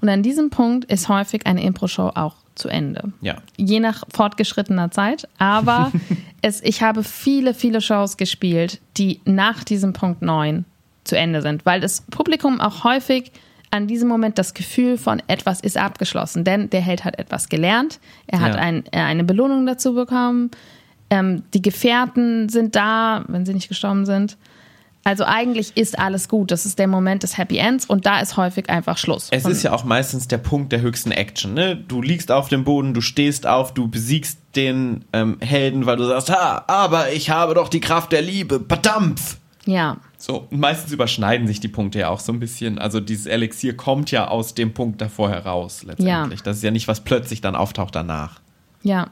Und an diesem Punkt ist häufig eine Impro-Show auch zu Ende. Ja. Je nach fortgeschrittener Zeit. Aber es, ich habe viele, viele Shows gespielt, die nach diesem Punkt 9 zu Ende sind, weil das Publikum auch häufig an diesem Moment das Gefühl von etwas ist abgeschlossen, denn der Held hat etwas gelernt, er hat Ja. ein, äh, eine Belohnung dazu bekommen, ähm, die Gefährten sind da, wenn sie nicht gestorben sind. Also eigentlich ist alles gut. Das ist der Moment des Happy Ends und da ist häufig einfach Schluss. Es ist ja auch meistens der Punkt der höchsten Action. Ne? Du liegst auf dem Boden, du stehst auf, du besiegst den ähm, Helden, weil du sagst, ha, aber ich habe doch die Kraft der Liebe, Badampf! ja, So, meistens überschneiden sich die Punkte ja auch so ein bisschen. Also dieses Elixier kommt ja aus dem Punkt davor heraus, letztendlich. Das ist ja nicht, was plötzlich dann auftaucht danach. ja,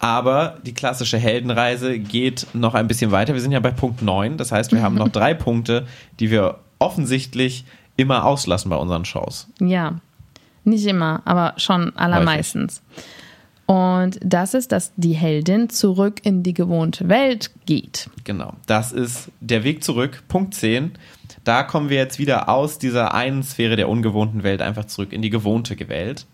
Aber die klassische Heldenreise geht noch ein bisschen weiter. Wir sind ja bei Punkt 9. Das heißt, wir haben noch drei Punkte, die wir offensichtlich immer auslassen bei unseren Shows. ja. Nicht immer, aber schon allermeistens. Und das ist, dass die Heldin zurück in die gewohnte Welt geht. Genau. Das ist der Weg zurück. Punkt 10. Da kommen wir jetzt wieder aus dieser einen Sphäre der ungewohnten Welt einfach zurück in die gewohnte Welt.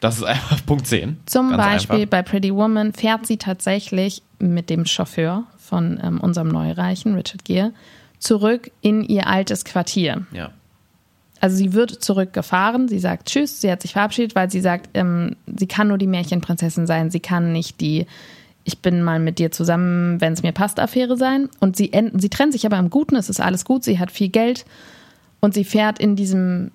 Das ist einfach Punkt 10. Zum Ganz Beispiel einfach. bei Pretty Woman fährt sie tatsächlich mit dem Chauffeur von ähm, unserem Neureichen, Richard Gere, zurück in ihr altes Quartier. Ja. Also sie wird zurückgefahren, sie sagt Tschüss, sie hat sich verabschiedet, weil sie sagt, ähm, sie kann nur die Märchenprinzessin sein, sie kann nicht die Ich bin mal mit dir zusammen, wenn es mir passt, Affäre sein. Und sie, sie trennen sich aber im Guten, es ist alles gut, sie hat viel Geld und sie fährt in diesem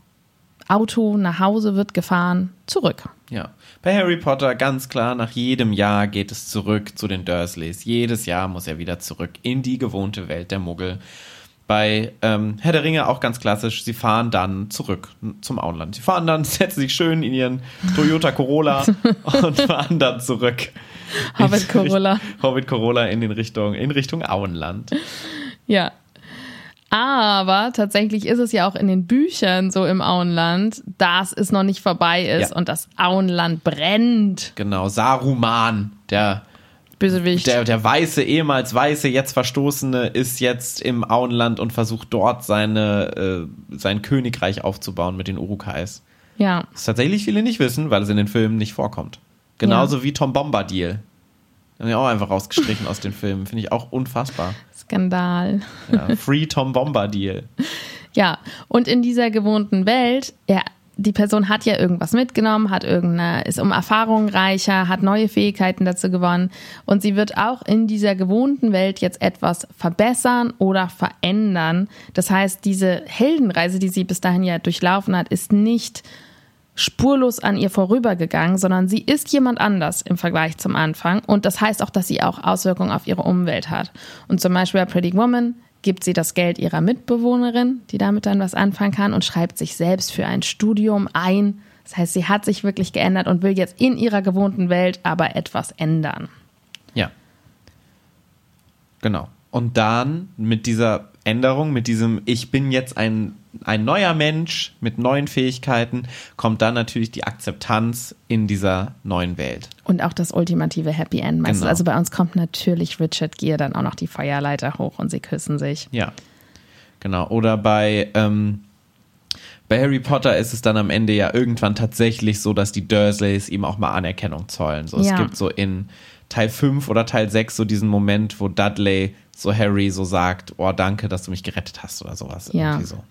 Auto nach Hause, wird gefahren, zurück. Ja. Bei Harry Potter ganz klar, nach jedem Jahr geht es zurück zu den Dursleys. Jedes Jahr muss er wieder zurück in die gewohnte Welt der Muggel. Bei ähm, Herr der Ringe auch ganz klassisch, sie fahren dann zurück zum Auenland. Sie fahren dann, setzen sich schön in ihren Toyota Corolla und fahren dann zurück. Hobbit Corolla. Hobbit Corolla in, den Richtung, in Richtung Auenland. Ja. Aber tatsächlich ist es ja auch in den Büchern so im Auenland, dass es noch nicht vorbei ist Ja. und das Auenland brennt. Genau, Saruman, der Bösewicht. Der, der weiße, ehemals weiße, jetzt Verstoßene, ist jetzt im Auenland und versucht dort seine, äh, sein Königreich aufzubauen mit den Urukais. ja. Was tatsächlich viele nicht wissen, weil es in den Filmen nicht vorkommt. Genauso wie Tom Bombadil. Den haben wir auch einfach rausgestrichen aus den Filmen. Finde ich auch unfassbar. Skandal. Ja, Free Tom Bombadil. Ja, und in dieser gewohnten Welt, ja, die Person hat ja irgendwas mitgenommen, hat irgendeine, ist um Erfahrungen reicher, hat neue Fähigkeiten dazu gewonnen und sie wird auch in dieser gewohnten Welt jetzt etwas verbessern oder verändern. Das heißt, diese Heldenreise, die sie bis dahin ja durchlaufen hat, ist nicht spurlos an ihr vorübergegangen, sondern sie ist jemand anders im Vergleich zum Anfang. Und das heißt auch, dass sie auch Auswirkungen auf ihre Umwelt hat. Und zum Beispiel bei Pretty Woman gibt sie das Geld ihrer Mitbewohnerin, die damit dann was anfangen kann, und schreibt sich selbst für ein Studium ein. Das heißt, sie hat sich wirklich geändert und will jetzt in ihrer gewohnten Welt aber etwas ändern. Ja. Genau. Und dann mit dieser Änderung, mit diesem Ich bin jetzt ein, ein neuer Mensch mit neuen Fähigkeiten, kommt dann natürlich die Akzeptanz in dieser neuen Welt. Und auch das ultimative Happy End meistens. Genau. Also bei uns kommt natürlich Richard Gere dann auch noch die Feuerleiter hoch und sie küssen sich. Ja. Genau. Oder bei, ähm, bei Harry Potter ist es dann am Ende ja irgendwann tatsächlich so, dass die Dursleys ihm auch mal Anerkennung zollen. So, Ja. Es gibt so in Teil 5 oder Teil 6 so diesen Moment, wo Dudley so Harry so sagt, oh danke, dass du mich gerettet hast oder sowas. Ja. Irgendwie so.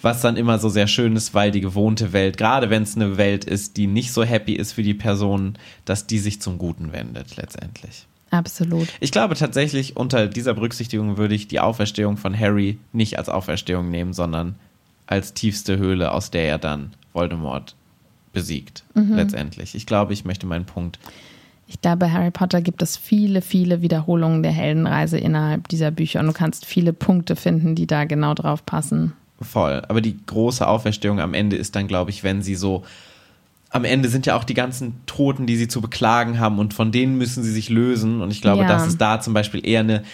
Was dann immer so sehr schön ist, weil die gewohnte Welt, gerade wenn es eine Welt ist, die nicht so happy ist für die Person, dass die sich zum Guten wendet letztendlich. Absolut. Ich glaube tatsächlich, unter dieser Berücksichtigung würde ich die Auferstehung von Harry nicht als Auferstehung nehmen, sondern als tiefste Höhle, aus der er dann Voldemort besiegt, letztendlich. Ich glaube, ich möchte meinen Punkt. Ich glaube, bei Harry Potter gibt es viele, viele Wiederholungen der Heldenreise innerhalb dieser Bücher und du kannst viele Punkte finden, die da genau drauf passen. Voll. Aber die große Auferstehung am Ende ist dann, glaube ich, wenn sie so. Am Ende sind ja auch die ganzen Toten, die sie zu beklagen haben und von denen müssen sie sich lösen. Und ich glaube, Ja. das ist da zum Beispiel eher eine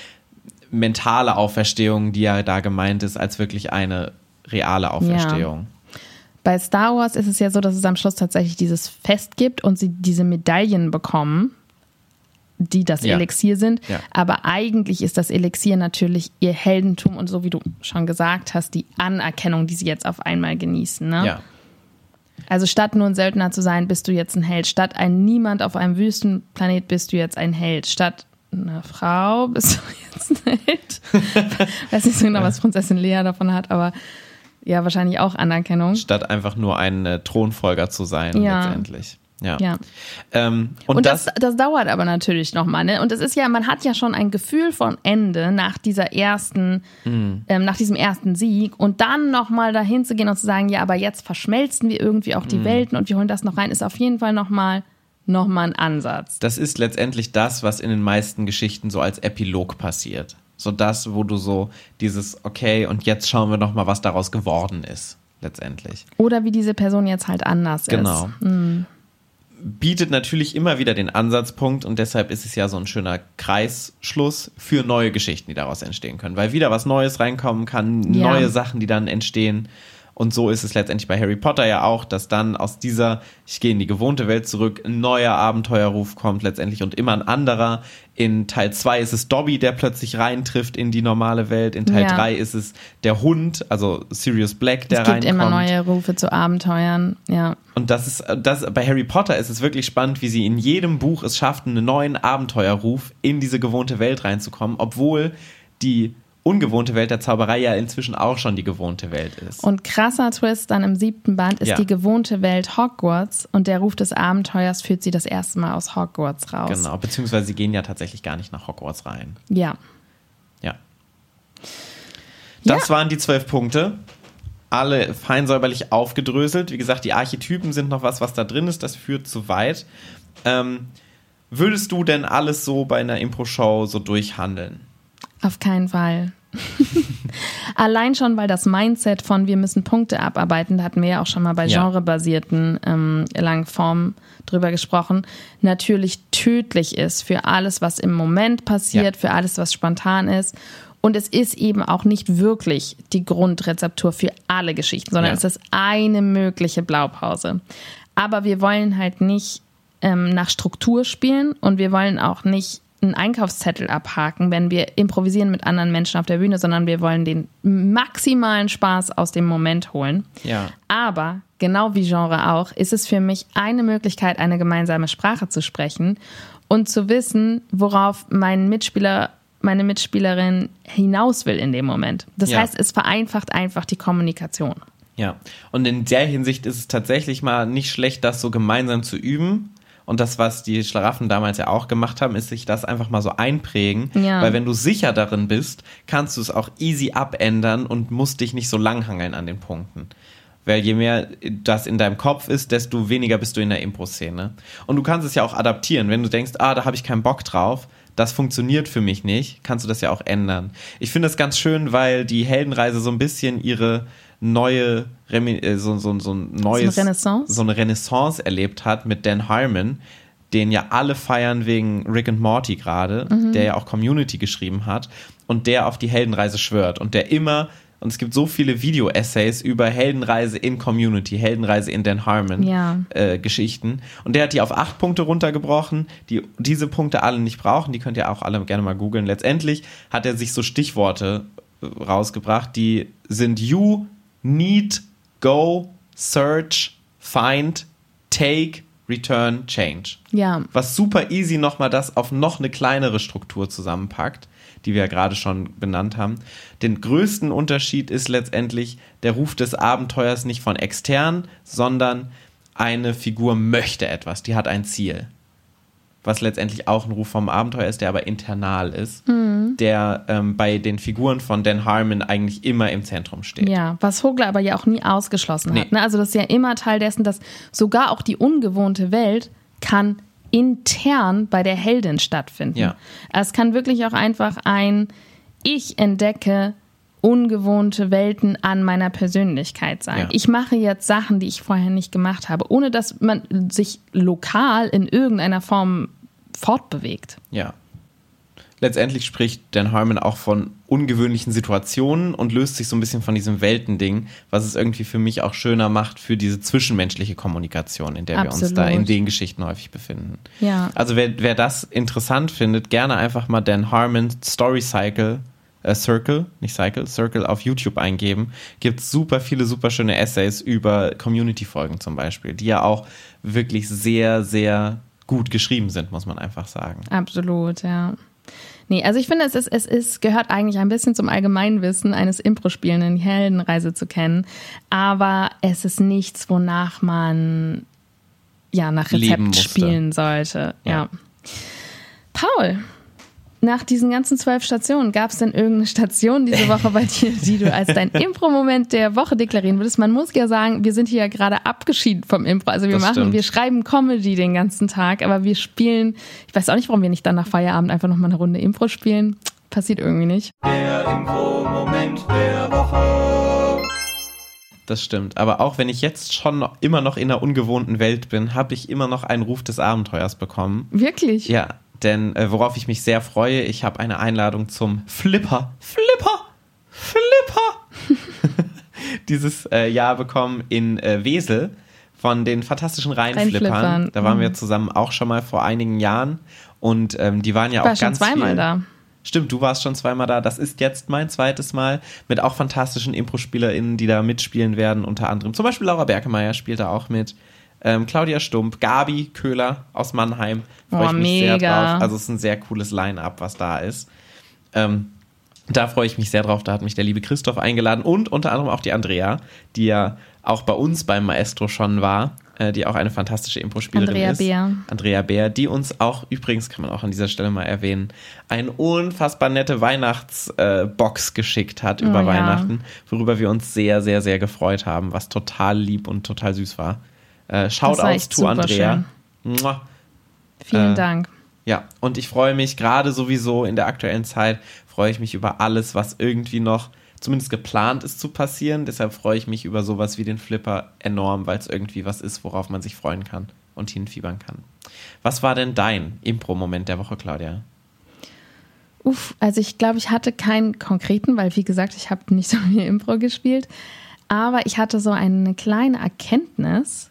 mentale Auferstehung, die ja da gemeint ist, als wirklich eine reale Auferstehung. Bei Star Wars ist es ja so, dass es am Schluss tatsächlich dieses Fest gibt und sie diese Medaillen bekommen, die das Ja. Elixier sind. Ja. Aber eigentlich ist das Elixier natürlich ihr Heldentum und so wie du schon gesagt hast, die Anerkennung, die sie jetzt auf einmal genießen. Ne? ja. Also statt nur ein Söldner zu sein, bist du jetzt ein Held. Statt ein Niemand auf einem Wüstenplanet bist du jetzt ein Held. Statt eine Frau bist du jetzt ein Held. Weiß nicht so genau, was Prinzessin Lea davon hat, aber ja wahrscheinlich auch Anerkennung. Statt einfach nur ein äh, Thronfolger zu sein, Ja. letztendlich. Ja. Ja. Ähm, und, Und das, das, das, dauert aber natürlich nochmal. Ne? Und es ist ja, man hat ja schon ein Gefühl von Ende nach dieser ersten, Mhm. ähm, nach diesem ersten Sieg und dann nochmal dahin zu gehen und zu sagen, ja, aber jetzt verschmelzen wir irgendwie auch die Mhm. Welten und wir holen das noch rein, ist auf jeden Fall nochmal noch mal ein Ansatz. das ist letztendlich das, was in den meisten Geschichten so als Epilog passiert. So das, wo du so dieses, okay, und jetzt schauen wir noch mal, was daraus geworden ist, letztendlich. Oder wie diese Person jetzt halt anders Genau. ist. Mhm. Bietet natürlich immer wieder den Ansatzpunkt und deshalb ist es ja so ein schöner Kreisschluss für neue Geschichten, die daraus entstehen können, weil wieder was Neues reinkommen kann, Ja. neue Sachen, die dann entstehen. Und so ist es letztendlich bei Harry Potter ja auch, dass dann aus dieser, ich gehe in die gewohnte Welt zurück, ein neuer Abenteuerruf kommt letztendlich und immer ein anderer. In Teil 2 ist es Dobby, der plötzlich reintrifft in die normale Welt. In Teil Ja. 3 ist es der Hund, also Sirius Black, der Es gibt reinkommt. immer neue Rufe zu Abenteuern. Ja. Und das ist, das, bei Harry Potter ist es wirklich spannend, wie sie in jedem Buch es schafften, einen neuen Abenteuerruf in diese gewohnte Welt reinzukommen, obwohl die ungewohnte Welt der Zauberei ja inzwischen auch schon die gewohnte Welt ist. Und krasser Twist dann im siebten Band ist Ja. die gewohnte Welt Hogwarts und der Ruf des Abenteuers führt sie das erste Mal aus Hogwarts raus. genau, beziehungsweise sie gehen ja tatsächlich gar nicht nach Hogwarts rein. Ja. Ja. Das Ja. waren die zwölf Punkte. Alle fein säuberlich aufgedröselt. Wie gesagt, die Archetypen sind noch was, was da drin ist. Das führt zu weit. Ähm, würdest du denn alles so bei einer Impro-Show so durchhandeln? Auf keinen Fall. Allein schon, weil das Mindset von wir müssen Punkte abarbeiten, da hatten wir ja auch schon mal bei Ja. genrebasierten ähm, Langformen drüber gesprochen, natürlich tödlich ist für alles, was im Moment passiert, Ja. für alles, was spontan ist. Und es ist eben auch nicht wirklich die Grundrezeptur für alle Geschichten, sondern Ja. es ist eine mögliche Blaupause. Aber wir wollen halt nicht ähm, nach Struktur spielen und wir wollen auch nicht einen Einkaufszettel abhaken, wenn wir improvisieren mit anderen Menschen auf der Bühne, sondern wir wollen den maximalen Spaß aus dem Moment holen. Ja. Aber genau wie Genre auch, ist es für mich eine Möglichkeit, eine gemeinsame Sprache zu sprechen und zu wissen, worauf mein Mitspieler, meine Mitspielerin hinaus will in dem Moment. Das Ja. heißt, es vereinfacht einfach die Kommunikation. Ja, und in der Hinsicht ist es tatsächlich mal nicht schlecht, das so gemeinsam zu üben. Und das, was die Schlaraffen damals ja auch gemacht haben, ist sich das einfach mal so einprägen. Ja. Weil wenn du sicher darin bist, kannst du es auch easy abändern und musst dich nicht so langhangeln an den Punkten. Weil je mehr das in deinem Kopf ist, desto weniger bist du in der Impro-Szene. Und du kannst es ja auch adaptieren. Wenn du denkst, ah, da habe ich keinen Bock drauf, das funktioniert für mich nicht, kannst du das ja auch ändern. Ich finde das ganz schön, weil die Heldenreise so ein bisschen ihre neue, äh, so, so, so ein neues, Renaissance? so eine Renaissance erlebt hat mit Dan Harmon, den ja alle feiern wegen Rick and Morty gerade, der ja auch Community geschrieben hat und der auf die Heldenreise schwört und der immer und es gibt so viele Video-Essays über Heldenreise in Community, Heldenreise in Dan Harmon Ja. äh, Geschichten. Und der hat die auf acht Punkte runtergebrochen, die diese Punkte alle nicht brauchen. Die könnt ihr auch alle gerne mal googeln. Letztendlich hat er sich so Stichworte äh, rausgebracht, die sind you, need, go, search, find, take, return, change. Ja, Was super easy nochmal das auf noch eine kleinere Struktur zusammenpackt, die wir ja gerade schon benannt haben. Den größten Unterschied ist letztendlich der Ruf des Abenteuers nicht von extern, sondern eine Figur möchte etwas, die hat ein Ziel. Was letztendlich auch ein Ruf vom Abenteuer ist, der aber internal ist, der ähm, bei den Figuren von Dan Harmon eigentlich immer im Zentrum steht. Ja, was Vogler aber ja auch nie ausgeschlossen Nee. hat. Ne? Also das ist ja immer Teil dessen, dass sogar auch die ungewohnte Welt kann intern bei der Heldin stattfinden. Ja. Es kann wirklich auch einfach ein Ich entdecke ungewohnte Welten an meiner Persönlichkeit sein. Ja. Ich mache jetzt Sachen, die ich vorher nicht gemacht habe, ohne dass man sich lokal in irgendeiner Form fortbewegt. Ja. Letztendlich spricht Dan Harmon auch von ungewöhnlichen Situationen und löst sich so ein bisschen von diesem Weltending, was es irgendwie für mich auch schöner macht für diese zwischenmenschliche Kommunikation, in der wir uns da Absolut. in den Geschichten häufig befinden. Ja. Also wer, wer das interessant findet, gerne einfach mal Dan Harmon Story Cycle, äh, Circle, nicht Cycle, Circle auf YouTube eingeben. Gibt super viele super schöne Essays über Community-Folgen zum Beispiel, die ja auch wirklich sehr, sehr gut geschrieben sind, muss man einfach sagen. Absolut, ja. Nee, also ich finde, es, ist, es ist, gehört eigentlich ein bisschen zum Allgemeinwissen eines Impro-Spielenden, die Heldenreise zu kennen. Aber es ist nichts, wonach man ja nach Rezept spielen sollte. Ja. ja. Paul, nach diesen ganzen zwölf Stationen, gab es denn irgendeine Station diese Woche bei dir, die du als dein Impro-Moment der Woche deklarieren würdest? Man muss ja sagen, wir sind hier ja gerade abgeschieden vom Impro. Also wir das machen, stimmt. wir schreiben Comedy den ganzen Tag, aber wir spielen, ich weiß auch nicht, warum wir nicht dann nach Feierabend einfach nochmal eine Runde Impro spielen. Passiert irgendwie nicht. Der Impro-Moment der Woche. Das stimmt. Aber auch wenn ich jetzt schon immer noch in einer ungewohnten Welt bin, habe ich immer noch einen Ruf des Abenteuers bekommen. Wirklich? Ja, denn äh, worauf ich mich sehr freue, ich habe eine Einladung zum Flipper. Flipper! Flipper! Dieses äh, Jahr bekommen in äh, Wesel von den fantastischen Rheinflippern. Da waren mhm. wir zusammen auch schon mal vor einigen Jahren. Und ähm, die waren ja War auch ganz zweimal viel, da. Stimmt, du warst schon zweimal da. Das ist jetzt mein zweites Mal mit auch fantastischen Impro-SpielerInnen, die da mitspielen werden. Unter anderem zum Beispiel Laura Berkemeyer spielt da auch mit ähm, Claudia Stump, Gabi Köhler aus Mannheim. Freue oh, ich mich mega. sehr drauf. Also es ist ein sehr cooles Line-up, was da ist. Ähm, da freue ich mich sehr drauf. Da hat mich der liebe Christoph eingeladen und unter anderem auch die Andrea, die ja auch bei uns beim Maestro schon war, äh, die auch eine fantastische Impro-Spielerin Andrea ist. Bär. Andrea Bär, die uns auch, übrigens kann man auch an dieser Stelle mal erwähnen, eine unfassbar nette Weihnachtsbox äh, geschickt hat über oh, Weihnachten, worüber wir uns sehr, sehr, sehr gefreut haben, was total lieb und total süß war. Äh, Shoutouts to Andrea. Vielen äh, Dank. Ja, und ich freue mich gerade sowieso in der aktuellen Zeit, freue ich mich über alles, was irgendwie noch zumindest geplant ist zu passieren. Deshalb freue ich mich über sowas wie den Flipper enorm, weil es irgendwie was ist, worauf man sich freuen kann und hinfiebern kann. Was war denn dein Impro-Moment der Woche, Claudia? Uff, also ich glaube, ich hatte keinen konkreten, weil wie gesagt, ich habe nicht so viel Impro gespielt. Aber ich hatte so eine kleine Erkenntnis,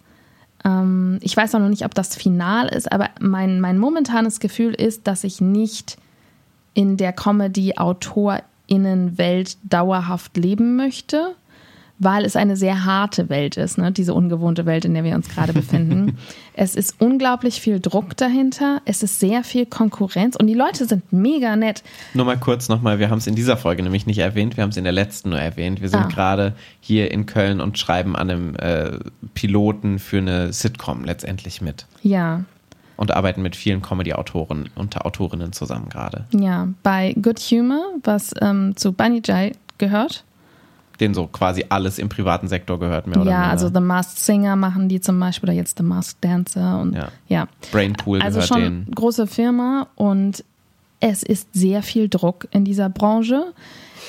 ähm, ich weiß auch noch nicht, ob das final ist, aber mein, mein momentanes Gefühl ist, dass ich nicht in der Comedy-AutorInnen-Welt dauerhaft leben möchte, weil es eine sehr harte Welt ist, ne? diese ungewohnte Welt, in der wir uns gerade befinden. es ist unglaublich viel Druck dahinter, es ist sehr viel Konkurrenz und die Leute sind mega nett. Nur mal kurz nochmal, wir haben es in dieser Folge nämlich nicht erwähnt, wir haben es in der letzten nur erwähnt. Wir sind ah. gerade hier in Köln und schreiben an einem äh, Piloten für eine Sitcom letztendlich mit. Ja, und arbeiten mit vielen Comedy-Autoren und Autorinnen zusammen gerade. Ja, bei Good Humor, was ähm, zu Bunny Jai gehört denen so quasi alles im privaten Sektor gehört, mehr oder ja, mehr. Ja, also The Masked Singer machen die zum Beispiel oder jetzt The Masked Dancer und ja. ja. Brainpool also schon denen. große Firma und es ist sehr viel Druck in dieser Branche.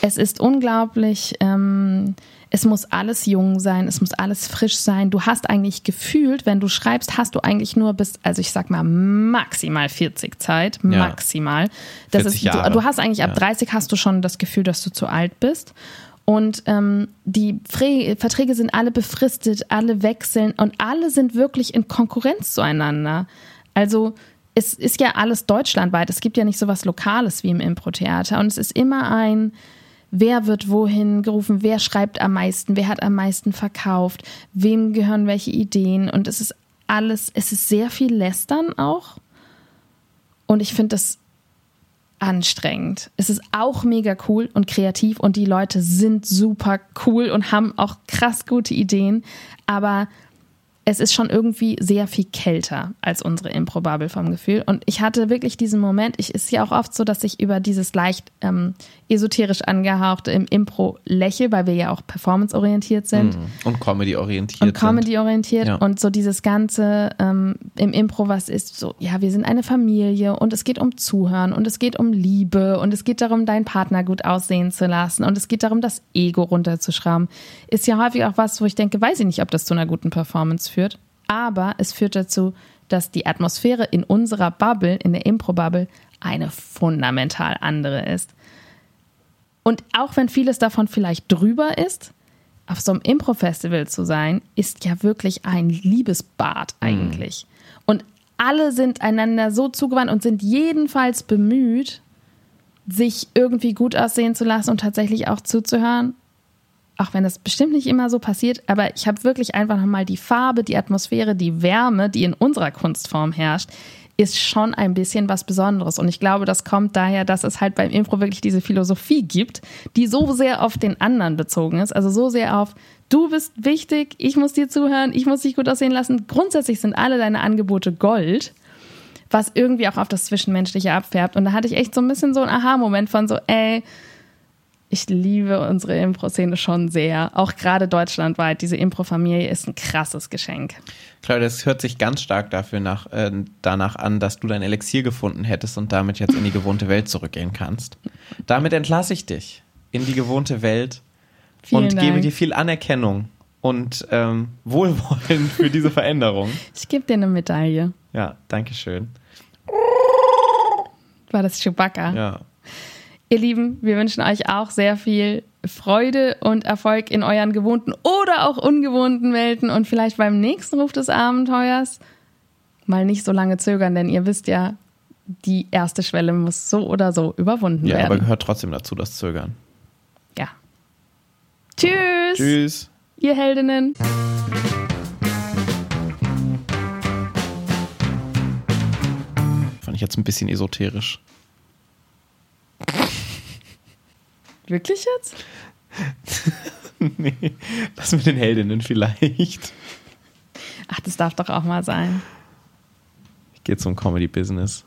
Es ist unglaublich, ähm, es muss alles jung sein, es muss alles frisch sein. Du hast eigentlich gefühlt, wenn du schreibst, hast du eigentlich nur bis, also ich sag mal maximal 40 Zeit, ja. maximal. Das 40 ist. Du, du hast eigentlich ab ja. 30 hast du schon das Gefühl, dass du zu alt bist. Und ähm, die Fre Verträge sind alle befristet, alle wechseln und alle sind wirklich in Konkurrenz zueinander. Also es ist ja alles deutschlandweit. Es gibt ja nicht so was Lokales wie im Impro-Theater. Und es ist immer ein, wer wird wohin gerufen, wer schreibt am meisten, wer hat am meisten verkauft, wem gehören welche Ideen. Und es ist alles, es ist sehr viel Lästern auch. Und ich finde das anstrengend. Es ist auch mega cool und kreativ und die Leute sind super cool und haben auch krass gute Ideen, aber es ist schon irgendwie sehr viel kälter als unsere Improbabel vom Gefühl. Und ich hatte wirklich diesen Moment, ich ist ja auch oft so, dass ich über dieses leicht ähm, esoterisch angehauchte im Impro lächle, weil wir ja auch performanceorientiert sind. Mhm. Und Comedy-orientiert. Und Comedy-orientiert. Ja. Und so dieses Ganze ähm, im Impro, was ist so, ja, wir sind eine Familie und es geht um Zuhören und es geht um Liebe und es geht darum, deinen Partner gut aussehen zu lassen und es geht darum, das Ego runterzuschrauben. Ist ja häufig auch was, wo ich denke, weiß ich nicht, ob das zu einer guten Performance führt. Aber es führt dazu, dass die Atmosphäre in unserer Bubble, in der Impro-Bubble, eine fundamental andere ist. Und auch wenn vieles davon vielleicht drüber ist, auf so einem Impro-Festival zu sein, ist ja wirklich ein Liebesbad mhm. eigentlich. Mhm. Und alle sind einander so zugewandt und sind jedenfalls bemüht, sich irgendwie gut aussehen zu lassen und tatsächlich auch zuzuhören auch wenn das bestimmt nicht immer so passiert, aber ich habe wirklich einfach nochmal die Farbe, die Atmosphäre, die Wärme, die in unserer Kunstform herrscht, ist schon ein bisschen was Besonderes. Und ich glaube, das kommt daher, dass es halt beim Impro wirklich diese Philosophie gibt, die so sehr auf den anderen bezogen ist. Also so sehr auf, du bist wichtig, ich muss dir zuhören, ich muss dich gut aussehen lassen. Grundsätzlich sind alle deine Angebote Gold, was irgendwie auch auf das Zwischenmenschliche abfärbt. Und da hatte ich echt so ein bisschen so einen Aha-Moment von so, ey, ich liebe unsere Impro-Szene schon sehr. Auch gerade deutschlandweit. Diese Impro-Familie ist ein krasses Geschenk. Claudia, das hört sich ganz stark dafür nach, äh, danach an, dass du dein Elixier gefunden hättest und damit jetzt in die gewohnte Welt zurückgehen kannst. Damit entlasse ich dich in die gewohnte Welt Vielen und Dank. gebe dir viel Anerkennung und ähm, Wohlwollen für diese Veränderung. Ich gebe dir eine Medaille. Ja, danke schön. War das Chewbacca? Ja. Ihr Lieben, wir wünschen euch auch sehr viel Freude und Erfolg in euren gewohnten oder auch ungewohnten Welten und vielleicht beim nächsten Ruf des Abenteuers mal nicht so lange zögern, denn ihr wisst ja, die erste Schwelle muss so oder so überwunden ja, werden. Ja, aber gehört trotzdem dazu, das Zögern. Ja. Tschüss. Tschüss. Ihr Heldinnen. Fand ich jetzt ein bisschen esoterisch. Wirklich jetzt? nee, das mit den Heldinnen vielleicht. Ach, das darf doch auch mal sein. Ich gehe zum Comedy-Business.